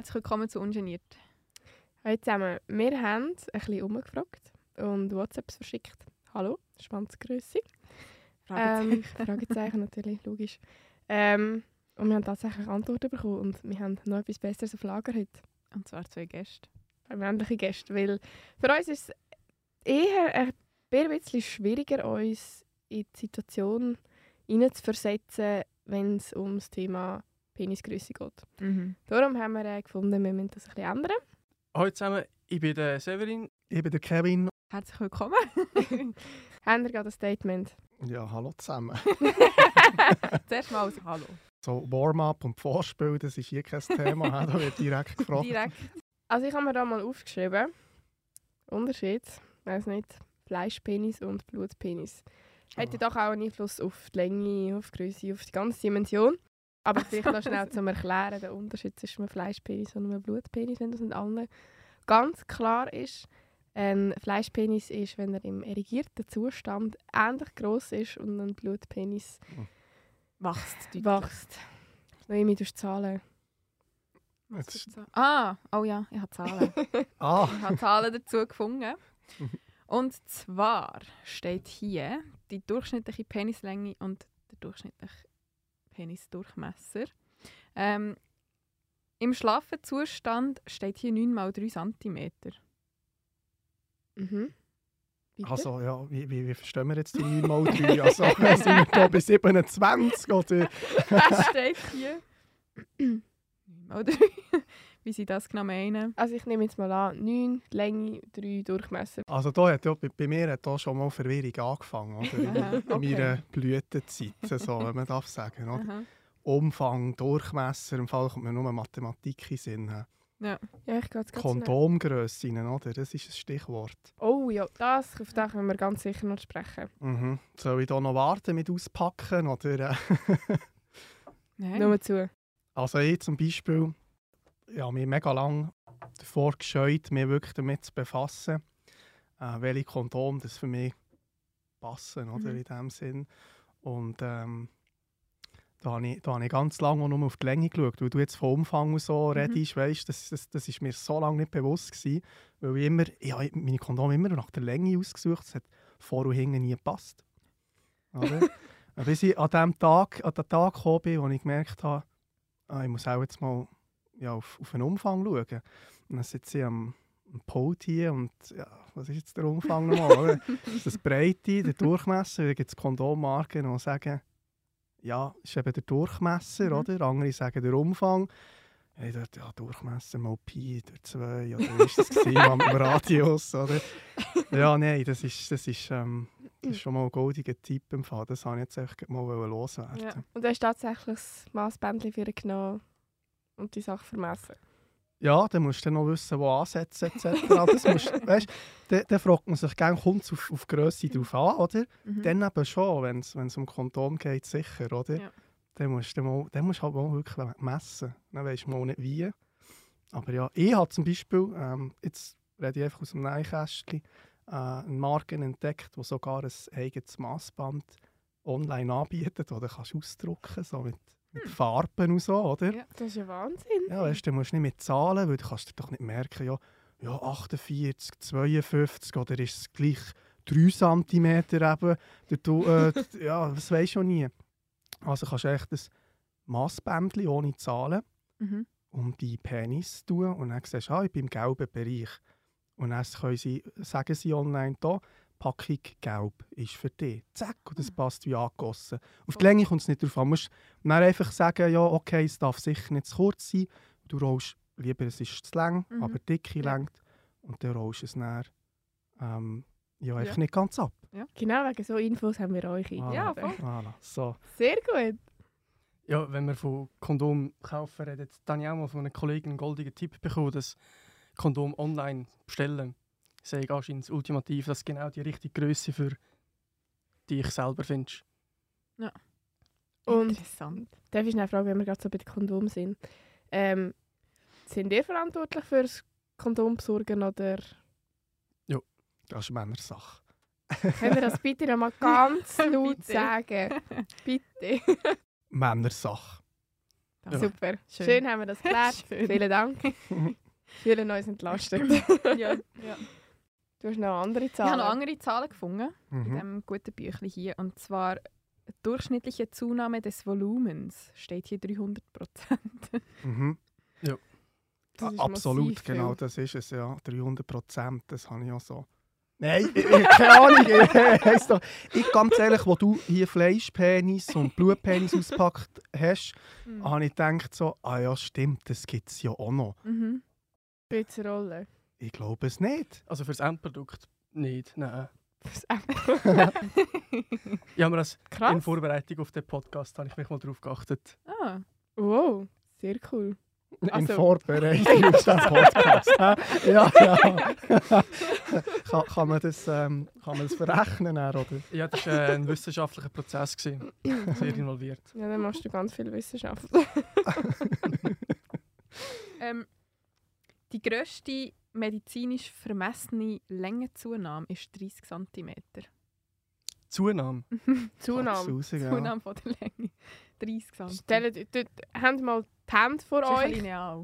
Herzlich willkommen zu Ungeniert. Hallo zusammen. Wir haben ein bisschen umgefragt und WhatsApps verschickt. Hallo, Schwanzgröße. Ähm, Fragezeichen natürlich, logisch. Ähm, und wir haben tatsächlich Antworten bekommen und wir haben noch etwas Besseres auf Lager heute. Und zwar zwei Gäste. Männliche Gäste, weil für uns ist es eher ein bisschen schwieriger, uns in die Situation hineinzuversetzen, wenn es um das Thema Penisgröße geht. Mhm. Darum haben wir äh, gefunden, wir müssen das ein bisschen ändern. Hallo zusammen, ich bin der Severin. Ich bin der Kevin. Herzlich willkommen. haben wir gerade ein Statement? Ja, hallo zusammen. Zuerst mal als Hallo. So Warm-up und Vorspiel, das ist hier kein Thema. da wird direkt gefragt. Direkt. Also ich habe mir da mal aufgeschrieben, Unterschied, weiß nicht, Fleischpenis und Blutpenis. Hätte doch auch einen Einfluss auf die Länge, auf die Größe, auf die ganze Dimension. Aber vielleicht noch schnell zum Erklären, der Unterschied zwischen einem Fleischpenis und einem Blutpenis, wenn das nicht allen ganz klar ist. Ein Fleischpenis ist, wenn er im erigierten Zustand ähnlich groß ist und ein Blutpenis Wächst. wächst. Noemi, du Zahlen. Jetzt, Ah, oh ja, ich habe Zahlen. ah, ich habe Zahlen dazu gefunden. Und zwar steht hier die durchschnittliche Penislänge und der durchschnittliche Penisdurchmesser. Ähm, Im Schlafenzustand steht hier 9 mal 3 cm. Mhm. Bitte? also ja, wie, wie, wie verstehen wir jetzt die 9 mal 3? Also sind wir da bei 27 oder? Das steht hier. 9 mal 3. Wie sie das genau meinen. Also ich nehme jetzt mal an, 9 Länge, 3 Durchmesser. Also da hat ja, bei, bei mir hat da schon mal Verwirrung angefangen, oder? In, okay. meiner Blütezeit, so, wenn man darf sagen. Oder? Umfang, Durchmesser, im Fall kommt mir nur Mathematik in Sinn. Ja, ich gehe jetzt schnell. Kondomgrössen, oder? Das ist ein Stichwort. Oh ja, das, auf das können wir ganz sicher noch sprechen. Mhm. Soll ich da noch warten mit auspacken? Oder? Nein. Nur zu. Also ich zum Beispiel, ja, mich mega lang davor gescheut, mich wirklich damit zu befassen, äh, welche Kondom das für mich passen, oder, Mhm. in dem Sinn. Und ähm, da habe ich, da habe ich ganz lange nur auf die Länge geschaut, weil du jetzt vom Umfang so Mhm. redest, weißt, das, das, das ist mir so lange nicht bewusst gewesen, weil ich immer, ich habe meine Kondome immer nach der Länge ausgesucht, es hat vor und hinten nie gepasst. Oder? Bis ich an dem Tag, an den Tag gekommen bin, wo ich gemerkt habe, ah, ich muss auch jetzt mal ja, auf, auf den Umfang schauen. Und dann sitze ich am, am Pult hier und ja, was ist jetzt der Umfang nochmal? ist das Breite, der Durchmesser? Da gibt es Kondommarken, die sagen, ja, ist eben der Durchmesser, Mhm. oder? Andere sagen der Umfang. Ich dachte, ja, Durchmesser mal Pi durch zwei, oder wie war das gewesen, am Radius, oder? Ja, nein, das ist, das ist, ähm, das ist schon mal ein goldiger Tipp im Fall. Das wollte ich jetzt einfach mal loswerden. Ja. Und du hast tatsächlich das Massbändchen für ihn genommen und die Sache vermessen. Ja, dann musst du noch wissen, wo ansetzen etc. Das musst, weißt, dann, dann fragt man sich gerne, kommt es auf, auf Grösse drauf an, oder? Mhm. Dann eben schon, wenn es um Kondom geht, sicher, oder? Ja. Dann musst du mal, dann musst halt mal wirklich messen. Dann weisst du mal nicht wie. Aber ja, ich habe zum Beispiel, ähm, jetzt rede ich einfach aus dem Neinkästchen, äh, eine Marke entdeckt, die sogar ein eigenes Maßband online anbietet, oder kannst du ausdrucken, so mit, mit Farben und so, oder? Ja. Das ist ja Wahnsinn. Ja, weißt, du musst nicht mit Zahlen, weil du kannst dir doch nicht merken, ja, ja 48, 52 oder ist es gleich 3 cm eben. Du, äh, ja, das weisst du nie. Also kannst du echt ein Massbändchen ohne Zahlen Mhm. um die Penis tun und dann siehst du, ah, ich bin im gelben Bereich. Und dann können sie, sagen sie online da, Packung gelb ist für dich. Zack, und das passt wie angegossen. Auf die Länge kommt es nicht drauf an. Du musst dann einfach sagen, ja, okay, es darf sicher nicht zu kurz sein. Du rollst lieber, es ist zu lang, Mhm. aber dicke Ja. längt. Und dann rollst du es dann ähm, ja, einfach Ja. nicht ganz ab. Genau, wegen so Infos haben wir euch Voilà. Ja, voll. Voilà. So. Sehr gut. Ja, wenn wir von Kondom kaufen ich auch mal von einer Kollegin einen goldenen Tipp bekommen, dass Kondom online bestellen. Ich sage anscheinend ultimativ, das ist genau die richtige Größe für dich selber findest. Und Interessant. darf ich schnell fragen, wenn wir gerade so bei den Kondomen sind. Ähm, sind ihr verantwortlich für das Kondom besorgen oder Das ist Männersache. können wir das bitte noch mal ganz laut sagen? Bitte. Männersache. Ja. Super. Schön. Schön. haben wir das geklärt. Vielen Dank. Fühlen uns entlastet. ja, ja. Du hast noch andere Ich habe Zahlen. noch andere Zahlen gefunden in Mhm. diesem guten Büchlein hier. Und zwar durchschnittliche Zunahme des Volumens steht hier 300 Prozent. Mhm. Das ist Absolut, massiv viel. genau, das ist es, ja. 300 Prozent, das habe ich auch so. Nein, ich, ich, keine Ahnung. Ich, ich ganz ehrlich, wo du hier Fleischpenis und Blutpenis auspackt hast, habe ich gedacht so, ah ja, stimmt, das gibt es ja auch noch. Mhm. Eine Rolle? Ich glaube es nicht. Also für das Endprodukt nicht, nein. Das Ja, aber das in krass. Vorbereitung auf den Podcast habe ich mich mal darauf geachtet. Ah, Wow, sehr cool. In Also- Vorbereitung auf den Podcast. ja, ja. kann, kann, man das, ähm, kann man das verrechnen, oder? Ja, das war äh, ein wissenschaftlicher Prozess. Gewesen. Sehr involviert. Ja, dann machst du ganz viel Wissenschaft. ähm, die grösste medizinisch vermessene Längenzunahme ist 30 cm. Zunahme. Zunahme. Raus, ja. Zunahme von der Länge. 30 cm. Stellt, dort, habt mal die Hände vor Das ist ein euch Lineal.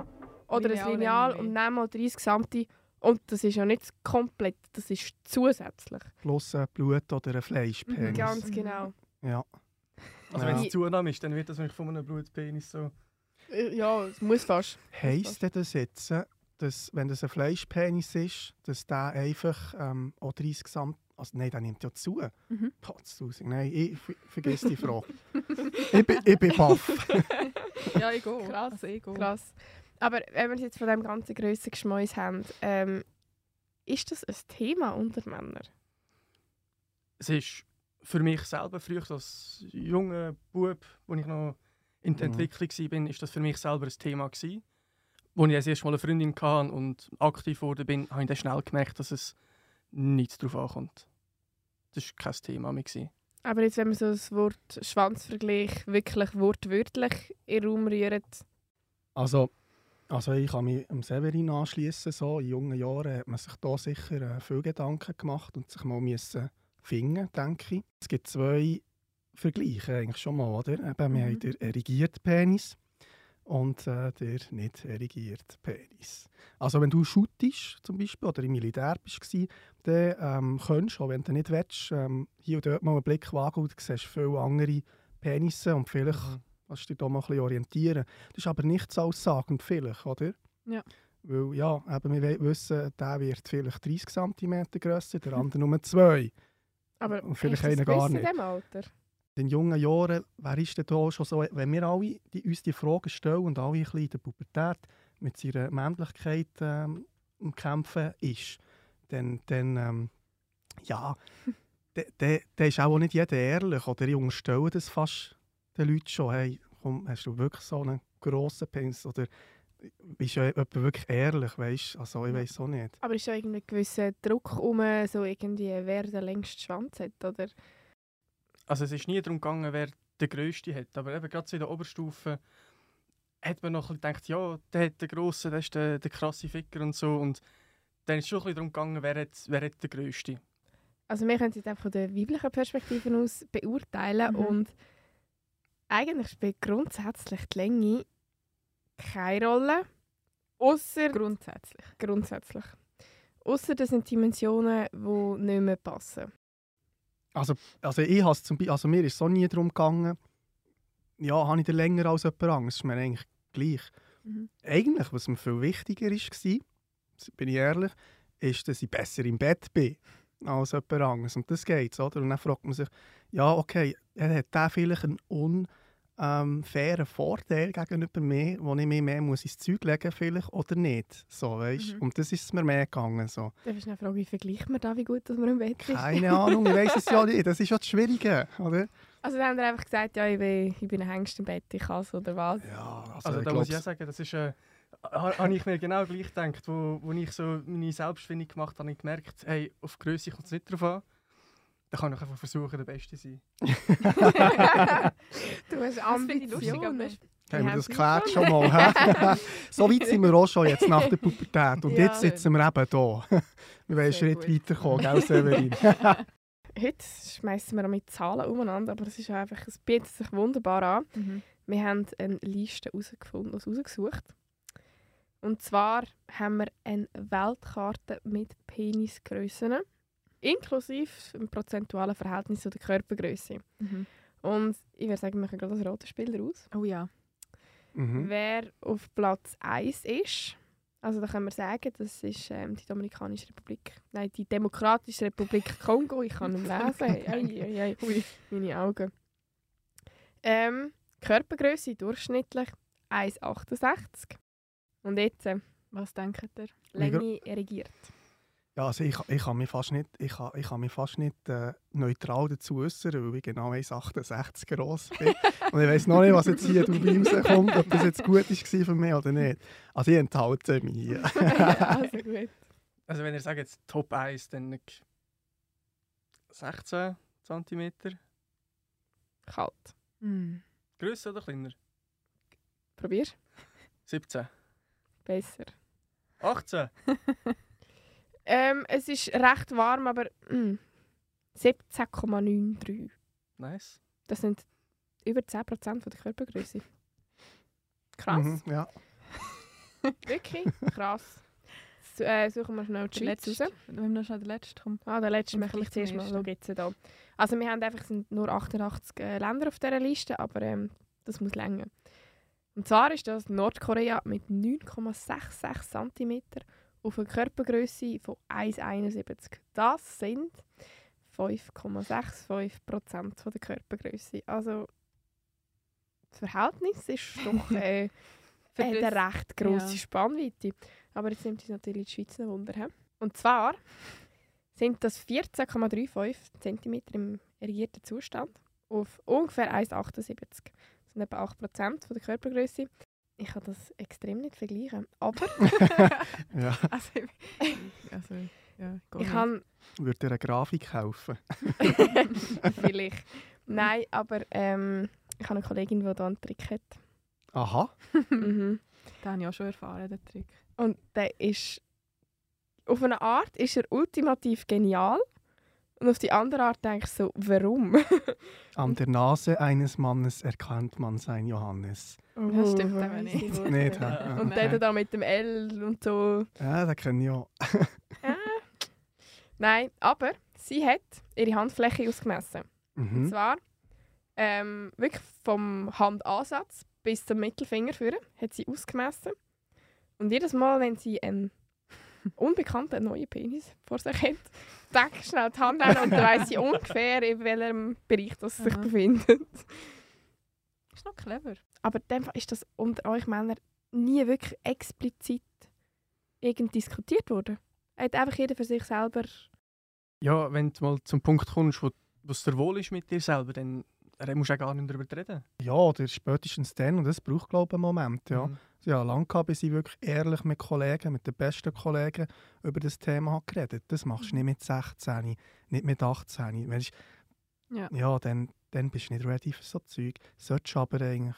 oder ein Lineal Lineal Länge. und nehmt mal 30 cm. Und das ist ja nicht komplett, das ist zusätzlich. Plus ein Blut oder ein Fleischpenis. Mhm, Ganz genau. Ja. Also Ja. wenn es Zunahme ist, dann wird das von einem Blutpenis so. Äh, Ja, es muss fast. Heisst denn das jetzt, dass, wenn das ein Fleischpenis ist, dass der einfach ähm, auch 30 cm. Also nein, der nimmt ja zu. Mhm. Potztausend. Nein, ich ver- vergiss die Frage. ich, bin, ich bin baff. Ja, ich gehe. Krass, ich gehe. Krass. Aber wenn wir jetzt von dem ganzen grössen Geschmäus haben, ähm, ist das ein Thema unter Männern? Es ist für mich selber, früher als junger Bub, als ich noch in der Mhm. Entwicklung war, ist das für mich selber ein Thema. Gewesen. Als ich das erste Mal eine Freundin hatte und aktiv geworden bin, habe ich dann schnell gemerkt, dass es nichts darauf ankommt. Das war kein Thema mehr. Gewesen. Aber jetzt, wenn man so das Wort Schwanzvergleich wirklich wortwörtlich in den Raum rührt, Also, also ich kann mich dem Severin anschließen. So. In jungen Jahren hat man sich da sicher äh, viel Gedanken gemacht und sich mal müssen finden, denke ich. Es gibt zwei Vergleiche eigentlich schon mal, oder? Eben, wir Mhm. haben den erigierten Penis und äh, der nicht erigierten Penis. Also wenn du shootest zum Beispiel oder im Militär bist, dann ähm, könntest du, auch wenn du nicht willst, ähm, hier und dort mal einen Blick wagen und du siehst viele andere Penisse und vielleicht Mhm. kannst du dich da mal ein bisschen orientieren. Das ist aber nichts aussagend vielleicht, oder? Ja. Weil ja, eben, wir wissen, der wird vielleicht 30 cm grösser, der andere nur 2. aber Und vielleicht einer gar nicht. in diesem Alter? In jungen Jahren, wer ist denn da schon so, wenn wir alle die, uns die Fragen stellen und alle ein bisschen in der Pubertät mit seiner Männlichkeit ähm, Kämpfen ist, dann, dann ähm, ja, da ist auch nicht jeder ehrlich. Oder ich unterstelle das fast den Leuten schon. Hey, komm, hast du wirklich so einen grossen Penis? Oder bist du jemand wirklich ehrlich, weißt Also ich weiß auch nicht. Aber ist da irgendwie ein gewisser Druck um, so irgendwie, wer den längsten Schwanz hat? Oder? Also es ist nie darum gegangen, wer den grössten hat. Aber eben gerade so in der Oberstufe hat man noch ein bisschen gedacht, ja, der hat den grossen, der ist der, der krasse Ficker und so. Und dann ist es schon ein bisschen darum gegangen, wer hat, wer hat den grössten. Also wir können es jetzt einfach von der weiblichen Perspektive aus beurteilen Mhm. und eigentlich spielt grundsätzlich die Länge keine Rolle, außer Grundsätzlich. grundsätzlich. Außer das sind Dimensionen, die nicht mehr passen. Also, also ich has zum Beispiel, also mir ist so nie darum gegangen, ja, habe ich den länger als jemand anderes, ist mir eigentlich gleich. Mhm. Eigentlich, was mir viel wichtiger war, bin ich ehrlich, ist, dass ich besser im Bett bin als jemand anderes. Und das geht oder? Und dann fragt man sich, ja, okay, er hat der vielleicht einen unfairen Vorteil gegenüber mir, wo ich mir mehr muss ins Zeug legen vielleicht, oder nicht. So, weißt? Mhm. Und das ist mir mehr gegangen. So. Da ist eine Frage, wie vergleicht man da, wie gut dass man im Bett ist? Keine Ahnung, ich weiß es ja nicht. Das ist ja das Schwierige. Oder? Also dann haben wir einfach gesagt, ja, ich bin, ich bin ein Hengst im Bett, ich kann es oder was. Ja, Also, da muss ich auch sagen, das ist... Äh, ha- habe ich mir genau gleich gedacht, wo, wo ich so meine Selbstfindung gemacht habe, habe ich gemerkt, hey, auf Größe kommt es nicht drauf an. Da kann ich einfach versuchen, der Beste zu sein. Du hast Ambitionen. Haben wir das geklärt schon. mal? so weit sind wir auch schon jetzt nach der Pubertät. Und Ja. jetzt sitzen wir eben hier. wir wollen einen Schritt weiterkommen, gell, Severin? Heute schmeißen wir auch mit Zahlen umeinander, aber es ist einfach, es bietet sich wunderbar an. Mhm. wir haben eine Liste herausgefunden, rausgesucht. Und zwar haben wir eine Weltkarte mit Penisgrössen, inklusive dem prozentualen Verhältnis zu der Körpergröße. Mhm. Und ich würde sagen, wir machen gerade das rote Spiel raus. Oh ja. Mhm. Wer auf Platz 1 ist, also da können wir sagen, das ist ähm, die Dominikanische Republik. Nein, die Demokratische Republik Kongo. Ich kann nicht lesen. ei, ei, ei. Ui. Meine Augen. Ähm, Körpergröße durchschnittlich 1,68. Und jetzt äh, Was denkt ihr? Länge regiert. Ja, also ich, ich kann mich fast nicht, ich kann, ich kann mich fast nicht äh, neutral dazu äußern, weil ich genau 1,68 groß bin. Und ich weiß noch nicht, was jetzt hier dabei rauskommt, ob das jetzt gut war für mich oder nicht. Also ich enthalte mich hier. also gut. Also wenn ihr sagt jetzt Top 1, dann 16 cm. Kalt. Hm. Grösser oder kleiner? Probier. 17. Besser. 18. Ähm, es ist recht warm, aber mm, 17,93. Nice. Das sind über 10% von der Körpergröße. Krass. Mhm, ja. Wirklich krass. So, äh, suchen wir schnell die Schweiz letzte. raus. Wenn wir noch schnell den letzten kommen. Ah, der letzte Und möchte ich vielleicht zuerst mal. Jetzt da. Also wir haben einfach sind nur 88 äh, Länder auf dieser Liste, aber ähm, das muss länger. Und zwar ist das Nordkorea mit 9,66 cm auf eine Körpergröße von 1,71. Das sind 5,65% von der Körpergröße. Also das Verhältnis ist doch äh, das- eine recht grosse ja. Spannweite. Aber jetzt nimmt uns natürlich die Schweiz ein Wunder. He? Und zwar sind das 14,35 cm im erigierten Zustand auf ungefähr 1,78. Das sind etwa 8% von der Körpergröße. Ich kann das extrem nicht vergleichen. Aber ja. Also, ich- also ja, ich kann Würde dir eine Grafik kaufen? vielleicht. Nein, aber ähm, ich habe eine Kollegin, die hier einen Trick hat. Aha. mhm. Den habe ich auch schon erfahren, den Trick. Und der ist auf eine Art ist er ultimativ genial. Und auf die andere Art denke ich so, warum? An der Nase eines Mannes erkennt man sein Johannes. Das stimmt Oh, weiss nicht. ich Nicht? Ja. Und der da mit dem L und so. Ja, das kenne ich auch. Nein, aber sie hat ihre Handfläche ausgemessen. Und Mhm. zwar ähm, wirklich vom Handansatz bis zum Mittelfinger führen hat sie ausgemessen. Und jedes Mal, wenn sie einen unbekannten neuen Penis vor sich hat, deckt schnell die Hand an und dann weiss sie ungefähr, in welchem Bereich das sich Aha. befindet. Ist noch clever. Aber in dem Fall ist das unter euch Männern nie wirklich explizit irgend diskutiert worden. Hat einfach jeder für sich selber. Ja, wenn du mal zum Punkt kommst, wo es dir wohl ist mit dir selber, dann musst du auch gar nicht darüber reden. Ja, oder spätestens dann. Und das braucht, glaube ich, einen Moment. Ja. Mhm. Ja, lange gehabt, bis ich wirklich ehrlich mit Kollegen, mit den besten Kollegen über das Thema habe geredet. Das machst du nicht mit 16, nicht mit 18. Weisst, Ja. ja, dann, dann bist du nicht ready für so Zeug. Solltest du aber eigentlich.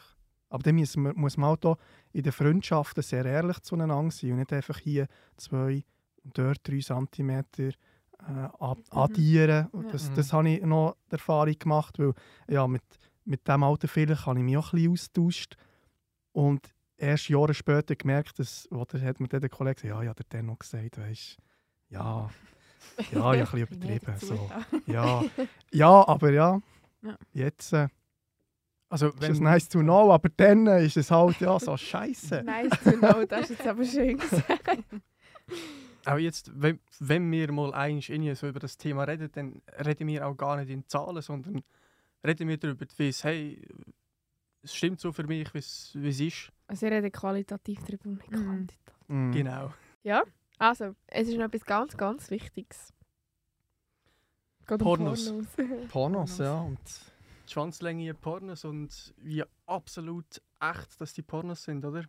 Aber dann muss man, muss man auch da in den Freundschaften sehr ehrlich zueinander sein und nicht einfach hier zwei und dort drei Zentimeter äh, Mhm. addieren. Ja. Das, Mhm. das habe ich noch die Erfahrung gemacht, weil ja, mit, mit diesem Alter vielleicht habe ich mich auch ein bisschen austauscht. Und erst Jahre später gemerkt, dass, oder hat mir dann der Kollege gesagt, ja, ja, der hat noch gesagt, weißt ja, ja, ich habe ein bisschen übertrieben. So. Ja, ja, aber ja, Ja. jetzt äh, Also, ist es nice to know, aber dann ist es halt ja so scheiße. Nice to know, das ist jetzt aber schön gesagt. auch jetzt, wenn, wenn wir mal eins irgendwie so über das Thema reden, dann reden wir auch gar nicht in Zahlen, sondern reden wir darüber, wie es, hey, es stimmt so für mich, wie es ist. Also ihr redet qualitativ darüber und nicht Mhm. quantitativ. Mm. Genau. Also, es ist noch etwas ganz, ganz Wichtiges. Geht um Pornos. Pornos, ja. Und Die Schwanzlänge in Pornos und wie absolut echt, dass die Pornos sind, oder?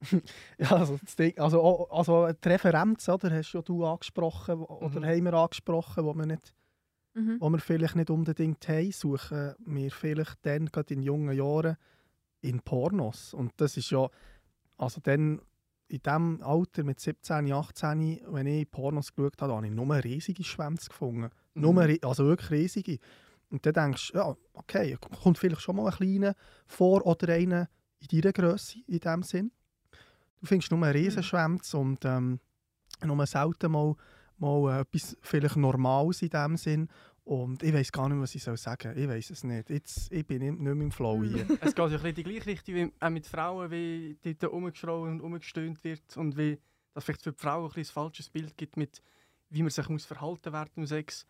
Ja, also, das Ding, also, also die Referenz, oder, hast ja du angesprochen, oder Mhm. haben wir angesprochen, wo wir, nicht, Mhm. wo wir vielleicht nicht unbedingt haben, suchen wir vielleicht dann, gerade in jungen Jahren, in Pornos. Und das ist ja, also dann in diesem Alter mit 17, 18, wenn ich Pornos geschaut habe, habe ich nur riesige Schwänze gefunden. Nur, ri- also wirklich riesige. Und dann denkst du, ja, okay, kommt vielleicht schon mal ein kleiner vor oder einer in deiner Größe in dem Sinn. Du findest nur einen Riesenschwänz und ähm, nur selten mal, mal äh, etwas vielleicht Normales in dem Sinn. Und ich weiß gar nicht, was ich soll sagen soll. Ich weiß es nicht. Jetzt, ich bin nicht, mehr im Flow hier. Es geht ja ein bisschen die gleiche Richtung wie auch mit Frauen, wie dort rumgeschrien und umgestöhnt wird und wie das vielleicht für die Frauen ein, bisschen ein falsches Bild gibt, mit wie man sich muss verhalten während dem Sex.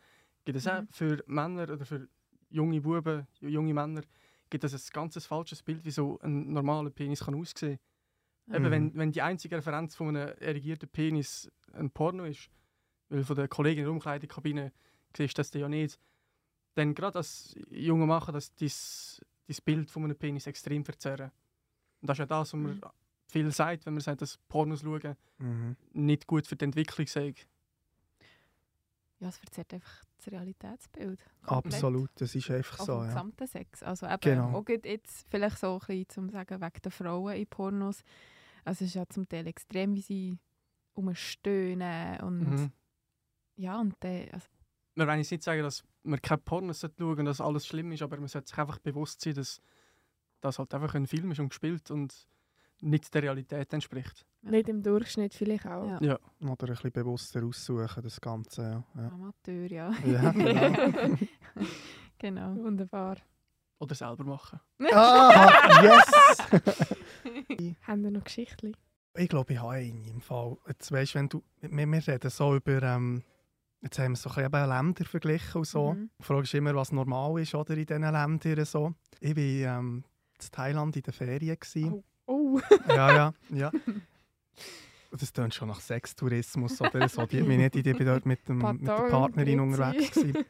Gibt es auch Mhm. für Männer oder für junge Buben, junge Männer, gibt es ein ganz falsches Bild, wie so ein normaler Penis kann aussehen Eben, Mhm. wenn, wenn die einzige Referenz von einem erigierten Penis ein Porno ist, weil von der Kollegin in der Umkleidekabine siehst du das ja nicht, dann gerade als junger Mann das dein, dein Bild von einem Penis extrem verzerren. Und das ist ja das, was man Mhm. viel sagt, wenn man sagt, dass Pornos schauen Mhm. nicht gut für die Entwicklung sei. Ja, es verzerrt einfach das Realitätsbild. komplett. Absolut, das ist einfach Auch so. vom Ja. gesamten Sex. Also eben, Genau. auch jetzt vielleicht so ein bisschen zum sagen, wegen der Frauen in Pornos. Also es ist ja zum Teil extrem, wie sie umstöhnen und Mhm. ja, und dann, also, Man will jetzt nicht sagen, dass man keine Pornos schauen sollte und dass alles schlimm ist, aber man sollte sich einfach bewusst sein, dass das halt einfach ein Film ist und gespielt und nicht der Realität entspricht. Nicht im Durchschnitt vielleicht auch. ja, Ja. Oder ein bisschen bewusster aussuchen, das Ganze. Ja. Ja. Amateur, ja. Ja, genau. genau. Wunderbar. Oder selber machen. ah, yes! Haben wir noch Geschichten? Ich glaube, ich habe eine im Fall. Jetzt weißt, wenn du, wir, wir reden so über, ähm, jetzt haben wir so ein bisschen Länder verglichen und so. Mhm. Du fragst immer, was normal ist oder, in diesen Ländern. So. Ich war ähm, in Thailand in den Ferien. Gewesen. Oh, Ja, ja, ja. Das klingt schon nach Sextourismus oder so. Die, mich nicht, ich bin dort mit, dem, mit der Partnerin unterwegs. Gewesen.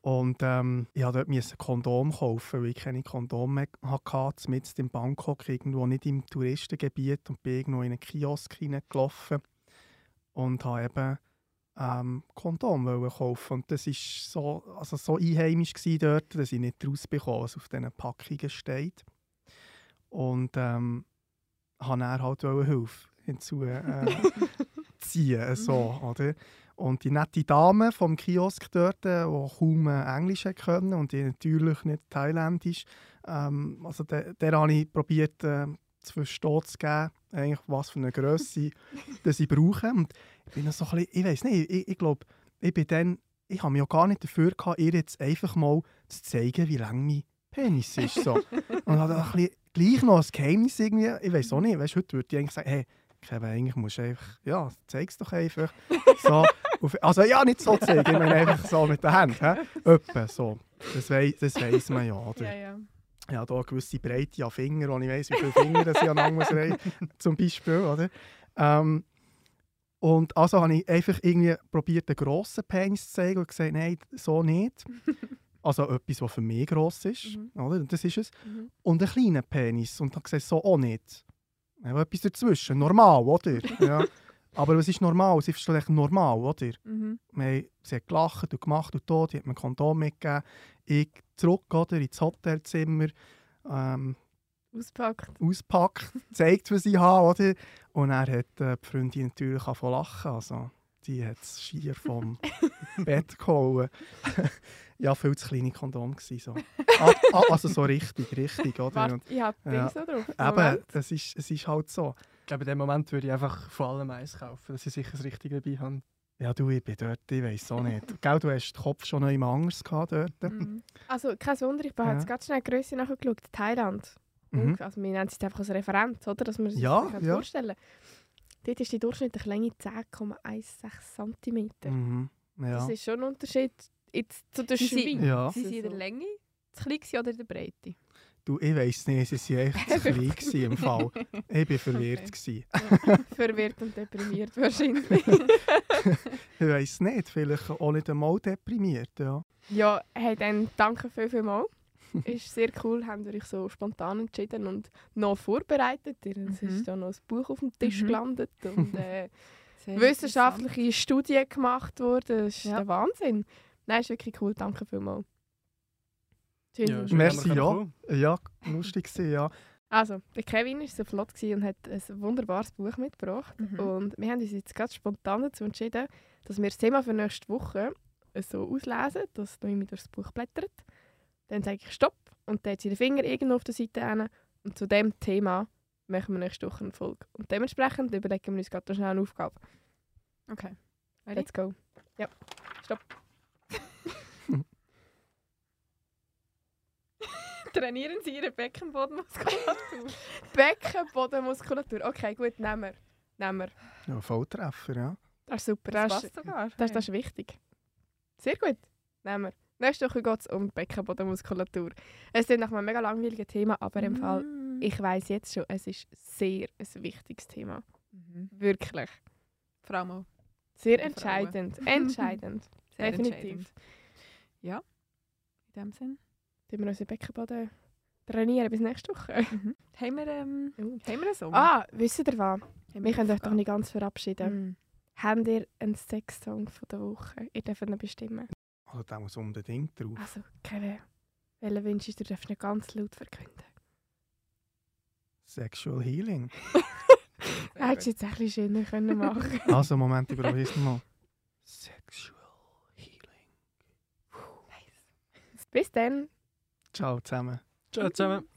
Und ähm, ich musste dort ein Kondom kaufen, weil ich keine Kondom mehr hatte, mitten in Bangkok, irgendwo nicht im Touristengebiet und bin irgendwo in einen Kiosk hineingelaufen und habe eben ähm, Kondom wollen kaufen. Und das war so, also so einheimisch gewesen dort, dass ich nicht rausbekomme, was auf diesen Packungen steht. Und ähm, habe dann halt Hilfe hinzu äh, ziehen, so, oder? Und die nette Dame vom Kiosk dort, die kaum äh, Englisch können und die natürlich nicht Thailändisch, ähm, also der, der habe ich probiert äh, zu verstehen zu geben, eigentlich was für eine Größe das ich brauche. Und ich bin so ein bisschen, ich weiß nicht, ich, ich glaube, ich bin dann, ich habe mich auch gar nicht dafür gehabt, ihr jetzt einfach mal zu zeigen, wie lang mein Penis ist. So. und habe ein bisschen, gleich noch ein Geheimnis irgendwie, ich weiß auch nicht, weißt, heute würde ich eigentlich sagen, hey, Kevin, eigentlich musst du einfach, ja, zeig's doch einfach. So, auf, also ja, nicht so zeigen, ich meine einfach so mit der Hand. hä? Etwa so. Das, wei das weiss man ja, oder? ja, ja. Habe hier eine gewisse Breite an Fingern, wo ich weiss, wie viele Finger ich aneinander muss zum Beispiel, oder? Ähm, und also habe ich einfach irgendwie probiert, einen grossen Penis zu zeigen und gesagt, nein, so nicht. Also etwas, was für mich gross ist, Mhm. oder? Das ist es. Mhm. Und einen kleinen Penis. Und habe gesagt, so auch nicht. Ja, etwas dazwischen. Normal, oder? Ja. Aber was ist normal? Sie ist vielleicht normal, oder? Mhm. Haben, sie hat gelacht und gemacht und tot, die hat mir ein Kondom mitgegeben. Ich zurück oder, ins Hotelzimmer, ähm, Auspackt. auspackt, zeigt, was ich habe, oder? Und er hat äh, die Freundin natürlich zu lachen. Also, die hat es schier vom Bett gehauen. ja, viel zu kleine Kondom gewesen, so. Ah, ah, also so richtig, richtig, oder? Warte, ich habe die Ja. so drauf. eben, Moment. das ist, es ist halt so. Ich glaube, in dem Moment würde ich einfach vor allem eins kaufen, dass ich sicher das Richtige dabei habe. Ja, du, ich bin dort, ich weiß auch nicht. Gell, du hast den Kopf schon noch immer anders gehabt dort. Mhm. Also, kein Wunder, ich habe Ja. jetzt ganz schnell die Grösse nachgeschaut. Thailand. Mhm. Also, wir nennen es einfach als Referenz, oder? Dass man sich Ja, das sich ja. vorstellen Dort ist die durchschnittliche Länge 10,16 cm. Mhm. Das Ja. ist schon ein Unterschied jetzt zu der Sie Schweiz. Ja. Sie sind in der Länge, zu klein oder in der Breite? Du, ich weiss nicht, sie waren echt zu klein gewesen im Fall. Ich war verwirrt. Okay. gewesen. Verwirrt und deprimiert wahrscheinlich. Ich weiss nicht, vielleicht auch nicht einmal deprimiert. Ja. ja, hey, dann danke viel, viel mal. Ist sehr cool, haben wir euch so spontan entschieden und noch vorbereitet. Es Mhm. ist da noch ein Buch auf dem Tisch Mhm. gelandet und äh, wissenschaftliche Studien gemacht worden. Das ist Ja. der Wahnsinn. Nein, ist wirklich cool. Danke vielmals. Ja, Merci, ja. ja, lustig gewesen, ja. Also, der Kevin war so flott und hat ein wunderbares Buch mitgebracht. Mhm. Und wir haben uns jetzt ganz spontan dazu entschieden, dass wir das Thema für nächste Woche so auslesen, dass Noemi durchs Buch blättert. Dann sage ich Stopp und dann hat sie den Finger irgendwo auf der Seite hin. Und zu dem Thema machen wir nächste Woche eine Folge. Und dementsprechend überlegen wir uns gerade schnell eine Aufgabe. Okay. Ready? Let's go. Ja. Trainieren Sie Ihre Beckenbodenmuskulatur. Beckenbodenmuskulatur. Okay, gut, nehmen wir. Nehmen wir. Ja, Volltreffer, ja. Das ist super. Das Das, ist, passt sogar. das, das ist wichtig. Sehr gut. Nehmen wir. Nächste Woche geht es um Beckenbodenmuskulatur. Es ist nach einem mega langweiligen Thema, aber im Fall, Mm. ich weiß jetzt schon, es ist sehr ein wichtiges Thema. Mhm. Wirklich. Vor allem auch Sehr entscheidend. Entscheidend. sehr Definitiv. entscheidend. Ja, in dem Sinn. Tun wir unseren Beckenboden trainieren bis nächste Woche. Mhm. Haben wir, ähm, haben wir einen Song? Ah, wisst ihr was? Haben Wir können euch doch nicht ganz verabschieden. Mhm. Habt ihr einen Sex-Song von der Woche? Ihr dürft ihn bestimmen. Also der muss unbedingt drauf. Also, Kevin, welchen wünschst du? Du darfst nicht ganz laut verkünden. Sexual Healing. Hättest du jetzt ein bisschen schöner können machen Also, Moment, ich probiere es mal. Sexual Healing. Bis dann. Ciao zusammen. Ciao zusammen.